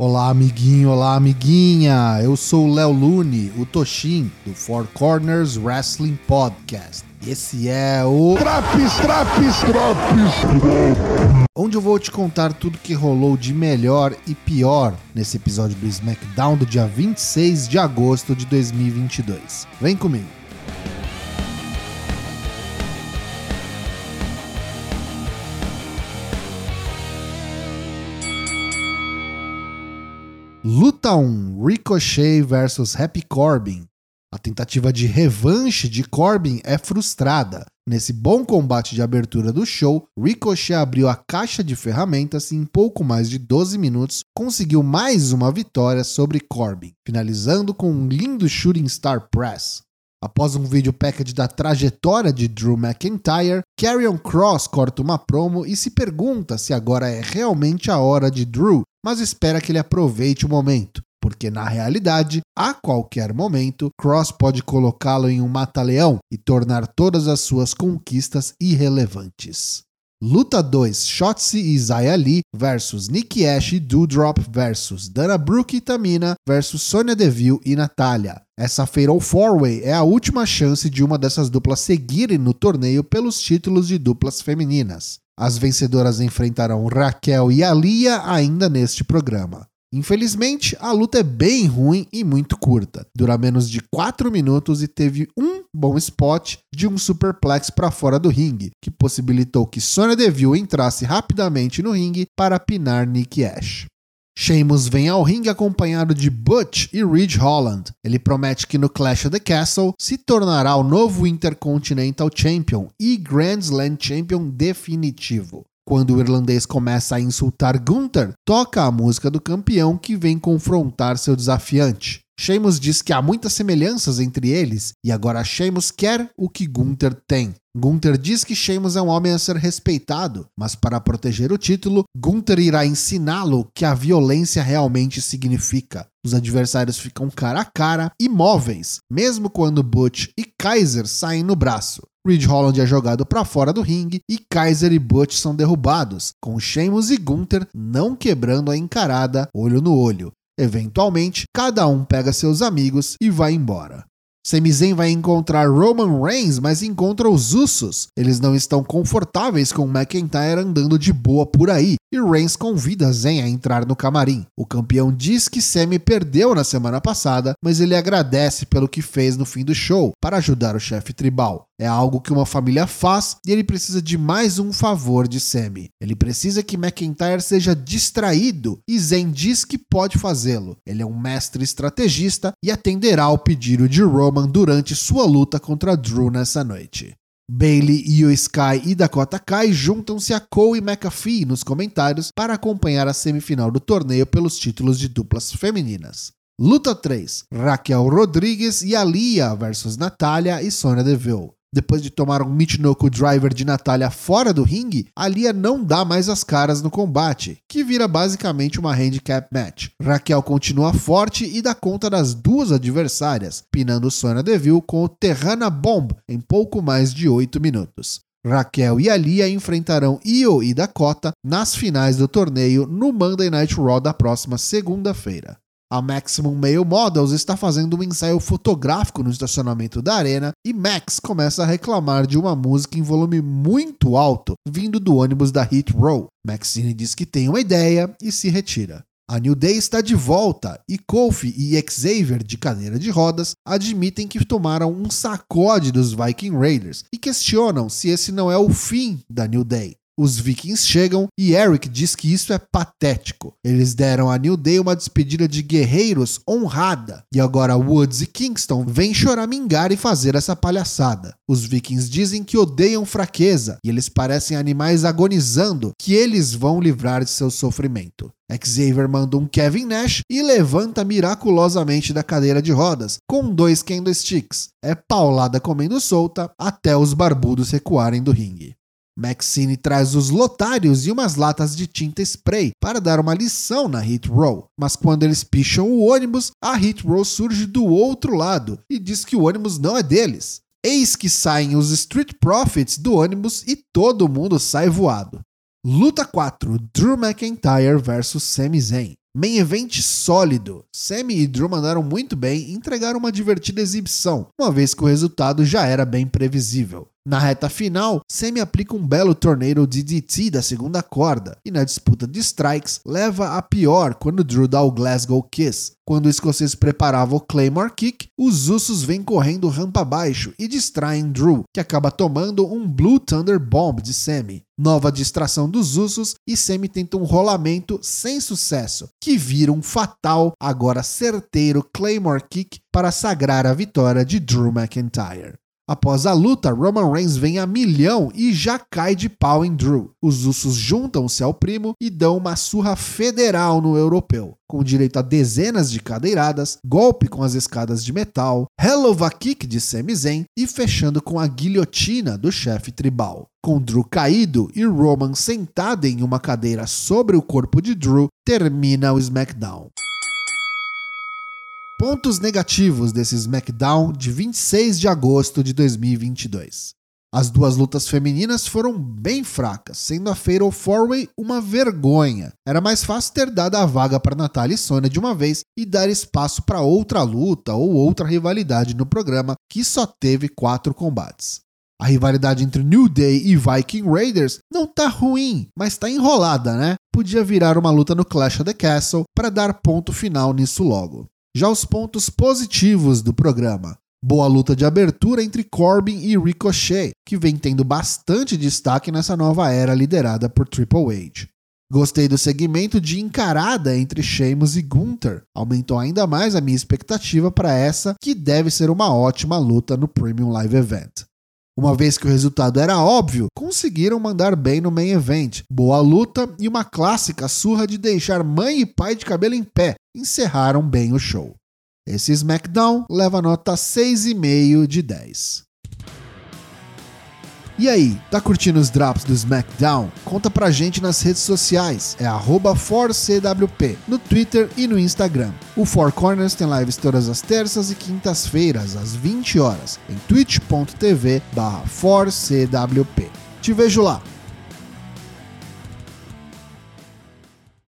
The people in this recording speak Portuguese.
Olá, amiguinho, olá, amiguinha. Eu sou o Léo Lune, o Toshin, do Four Corners Wrestling Podcast. Esse é o. Traps, traps, traps! Onde eu vou te contar tudo que rolou de melhor e pior nesse episódio do SmackDown do dia 26 de agosto de 2022. Vem comigo. Luta 1: Ricochet versus Happy Corbin. A tentativa de revanche de Corbin é frustrada. Nesse bom combate de abertura do show, Ricochet abriu a caixa de ferramentas e em pouco mais de 12 minutos conseguiu mais uma vitória sobre Corbin, finalizando com um lindo Shooting Star Press. Após um vídeo package da trajetória de Drew McIntyre, Karrion Cross corta uma promo e se pergunta se agora é realmente a hora de Drew, mas espera que ele aproveite o momento, porque na realidade, a qualquer momento, Cross pode colocá-lo em um mata-leão e tornar todas as suas conquistas irrelevantes. Luta 2: Shotzi e Zaya Lee versus Nikki Ash e Doudrop versus Dana Brooke e Tamina versus Sonya Deville e Natália. Essa Fatal 4-Way é a última chance de uma dessas duplas seguirem no torneio pelos títulos de duplas femininas. As vencedoras enfrentarão Raquel e Alia ainda neste programa. Infelizmente, a luta é bem ruim e muito curta. Dura menos de 4 minutos e teve um bom spot de um superplex para fora do ringue, que possibilitou que Sonya Deville entrasse rapidamente no ringue para pinar Nick Ash. Sheamus vem ao ringue acompanhado de Butch e Ridge Holland. Ele promete que no Clash of the Castle se tornará o novo Intercontinental Champion e Grand Slam Champion definitivo. Quando o irlandês começa a insultar Gunther, toca a música do campeão que vem confrontar seu desafiante. Sheamus diz que há muitas semelhanças entre eles e agora Sheamus quer o que Gunther tem. Gunther diz que Sheamus é um homem a ser respeitado, mas para proteger o título, Gunther irá ensiná-lo que a violência realmente significa. Os adversários ficam cara a cara, imóveis, mesmo quando Butch e Kaiser saem no braço. Ridge Holland é jogado para fora do ringue e Kaiser e Butch são derrubados, com Sheamus e Gunther não quebrando a encarada olho no olho. Eventualmente, cada um pega seus amigos e vai embora. Sami Zayn vai encontrar Roman Reigns, mas encontra os Usos. Eles não estão confortáveis com McIntyre andando de boa por aí, e Reigns convida Zayn a entrar no camarim. O campeão diz que Sami perdeu na semana passada, mas ele agradece pelo que fez no fim do show para ajudar o chefe tribal. É algo que uma família faz e ele precisa de mais um favor de Sami. Ele precisa que McIntyre seja distraído e Zayn diz que pode fazê-lo. Ele é um mestre estrategista e atenderá ao pedido de Roman durante sua luta contra Drew nessa noite. Bailey, Io Sky e Dakota Kai juntam-se a Cole e McAfee nos comentários para acompanhar a semifinal do torneio pelos títulos de duplas femininas. Luta 3: Raquel Rodrigues e Alia versus Natália e Sonya Deville. Depois de tomar um Michinoku Driver de Natália fora do ringue, Alia não dá mais as caras no combate, que vira basicamente uma handicap match. Raquel continua forte e dá conta das duas adversárias, pinando Sonya Deville com o Terrana Bomb em pouco mais de 8 minutos. Raquel e Alia enfrentarão Io e Dakota nas finais do torneio no Monday Night Raw da próxima segunda-feira. A Maximum Male Models está fazendo um ensaio fotográfico no estacionamento da arena e Max começa a reclamar de uma música em volume muito alto vindo do ônibus da Hit Row. Maxine diz que tem uma ideia e se retira. A New Day está de volta e Kofi e Xavier, de cadeira de rodas, admitem que tomaram um sacode dos Viking Raiders e questionam se esse não é o fim da New Day. Os Vikings chegam e Eric diz que isso é patético. Eles deram a New Day uma despedida de guerreiros honrada. E agora Woods e Kingston vêm choramingar e fazer essa palhaçada. Os Vikings dizem que odeiam fraqueza e eles parecem animais agonizando que eles vão livrar de seu sofrimento. Xavier manda um Kevin Nash e levanta miraculosamente da cadeira de rodas, com dois candlesticks. É paulada comendo solta até os barbudos recuarem do ringue. Maxine traz os lotários e umas latas de tinta spray para dar uma lição na Hit Row. Mas quando eles picham o ônibus, a Hit Row surge do outro lado e diz que o ônibus não é deles. Eis que saem os Street Profits do ônibus e todo mundo sai voado. Luta 4: Drew McIntyre vs Sami Zayn. Main event sólido. Sammy e Drew mandaram muito bem e entregaram uma divertida exibição, uma vez que o resultado já era bem previsível. Na reta final, Sammy aplica um belo torneio DDT da segunda corda e na disputa de strikes leva a pior quando Drew dá o Glasgow Kiss. Quando o escocês preparava o Claymore Kick, os Usos vêm correndo rampa abaixo e distraem Drew, que acaba tomando um Blue Thunder Bomb de Sammy. Nova distração dos Usos e Sammy tenta um rolamento sem sucesso, que vira um fatal, agora certeiro Claymore Kick para sagrar a vitória de Drew McIntyre. Após a luta, Roman Reigns vem a milhão e já cai de pau em Drew. Os Usos juntam-se ao primo e dão uma surra federal no europeu, com direito a dezenas de cadeiradas, golpe com as escadas de metal, Hell of a Kick de Sami Zayn e fechando com a guilhotina do chefe tribal. Com Drew caído e Roman sentado em uma cadeira sobre o corpo de Drew, termina o SmackDown. Pontos negativos desse SmackDown de 26 de agosto de 2022. As duas lutas femininas foram bem fracas, sendo a Fatal 4-Way uma vergonha. Era mais fácil ter dado a vaga para Natalia e Sonya de uma vez e dar espaço para outra luta ou outra rivalidade no programa, que só teve quatro combates. A rivalidade entre New Day e Viking Raiders não tá ruim, mas tá enrolada, né? Podia virar uma luta no Clash of the Castle para dar ponto final nisso logo. Já os pontos positivos do programa. Boa luta de abertura entre Corbin e Ricochet, que vem tendo bastante destaque nessa nova era liderada por Triple H. Gostei do segmento de encarada entre Sheamus e Gunther. Aumentou ainda mais a minha expectativa para essa, que deve ser uma ótima luta no Premium Live Event. Uma vez que o resultado era óbvio, conseguiram mandar bem no main event. Boa luta e uma clássica surra de deixar mãe e pai de cabelo em pé, encerraram bem o show. Esse SmackDown leva nota 6,5 de 10. E aí, tá curtindo os drops do SmackDown? Conta pra gente nas redes sociais, é ForCWP, no Twitter e no Instagram. O Four Corners tem lives todas as terças e quintas-feiras, às 20 horas, em twitch.tv 4CWP. Te vejo lá!